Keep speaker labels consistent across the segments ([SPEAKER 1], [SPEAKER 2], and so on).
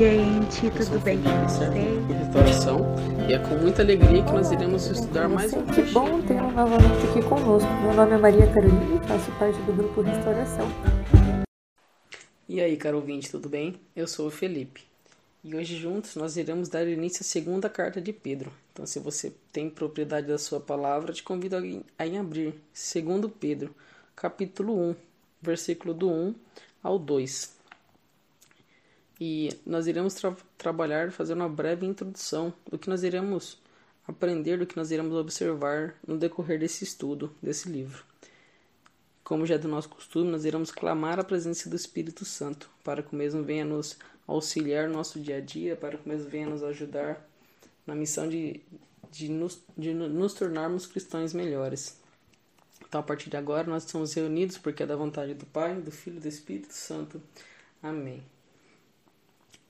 [SPEAKER 1] gente. Tudo bem com vocês?
[SPEAKER 2] Restauração. E é com muita alegria que nós iremos estudar mais um
[SPEAKER 3] Que bom tê-lo novamente aqui conosco. Meu nome é Maria Carolina e faço parte do grupo Restauração.
[SPEAKER 2] E aí, caro ouvinte, tudo bem? Eu sou o Felipe. E hoje juntos nós iremos dar início à segunda carta de Pedro. Então, se você tem propriedade da sua palavra, te convido a abrir segundo Pedro, capítulo 1, versículo do 1 ao 2. E nós iremos tra trabalhar, fazer uma breve introdução do que nós iremos aprender, do que nós iremos observar no decorrer desse estudo, desse livro. Como já é do nosso costume, nós iremos clamar a presença do Espírito Santo, para que o mesmo venha nos auxiliar no nosso dia a dia, para que o mesmo venha nos ajudar na missão de, de, nos, de nos tornarmos cristãos melhores. Então, a partir de agora, nós estamos reunidos porque é da vontade do Pai, do Filho e do Espírito Santo. Amém.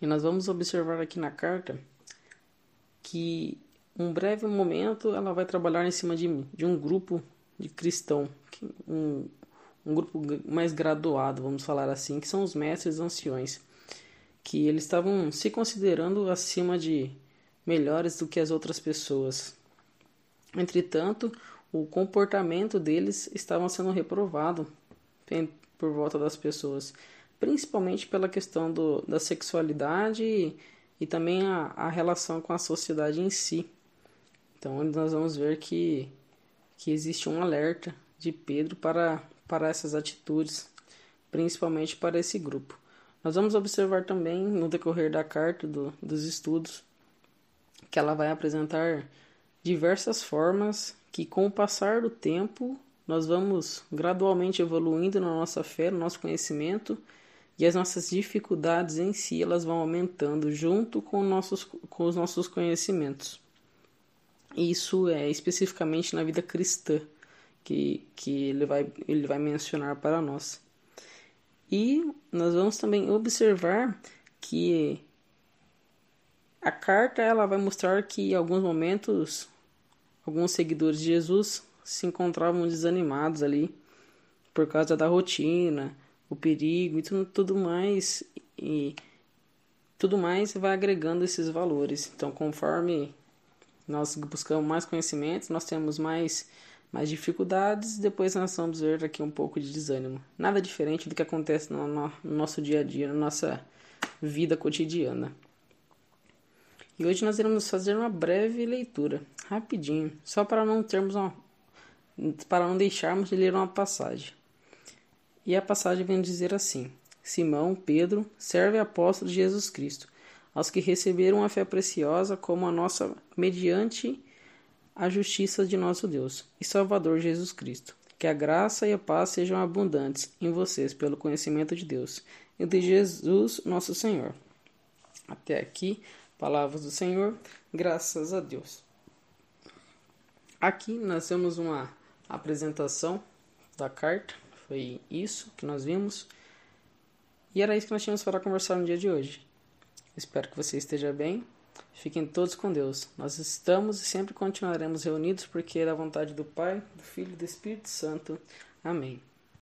[SPEAKER 2] E nós vamos observar aqui na carta que um breve momento ela vai trabalhar em cima de, de um grupo de cristão, um, um grupo mais graduado, vamos falar assim, que são os mestres anciões, que eles estavam se considerando acima de melhores do que as outras pessoas. Entretanto, o comportamento deles estava sendo reprovado por volta das pessoas principalmente pela questão do, da sexualidade e, e também a, a, relação com a sociedade em si. Então, nós vamos ver que, que existe um alerta de Pedro para, para essas atitudes, principalmente para esse grupo. Nós vamos observar também no decorrer da carta do, dos estudos que ela vai apresentar diversas formas que, com o passar do tempo, nós vamos gradualmente evoluindo na nossa fé, no nosso conhecimento e as nossas dificuldades em si elas vão aumentando junto com, nossos, com os nossos conhecimentos. Isso é especificamente na vida cristã que, que ele, vai, ele vai mencionar para nós. E nós vamos também observar que a carta ela vai mostrar que em alguns momentos alguns seguidores de Jesus se encontravam desanimados ali por causa da rotina, o perigo e tudo, tudo mais e tudo mais vai agregando esses valores. Então, conforme nós buscamos mais conhecimentos, nós temos mais mais dificuldades, depois nós vamos ver aqui um pouco de desânimo. Nada diferente do que acontece no, no, no nosso dia a dia, na nossa vida cotidiana. E hoje nós iremos fazer uma breve leitura, rapidinho, só para não termos uma, para não deixarmos de ler uma passagem. E a passagem vem dizer assim: Simão, Pedro, serve apóstolo de Jesus Cristo, aos que receberam a fé preciosa como a nossa mediante a justiça de nosso Deus e Salvador Jesus Cristo. Que a graça e a paz sejam abundantes em vocês pelo conhecimento de Deus e de Jesus, nosso Senhor. Até aqui, palavras do Senhor, graças a Deus. Aqui nós temos uma apresentação da carta foi isso que nós vimos. E era isso que nós tínhamos para conversar no dia de hoje. Espero que você esteja bem. Fiquem todos com Deus. Nós estamos e sempre continuaremos reunidos porque é da vontade do Pai, do Filho e do Espírito Santo. Amém.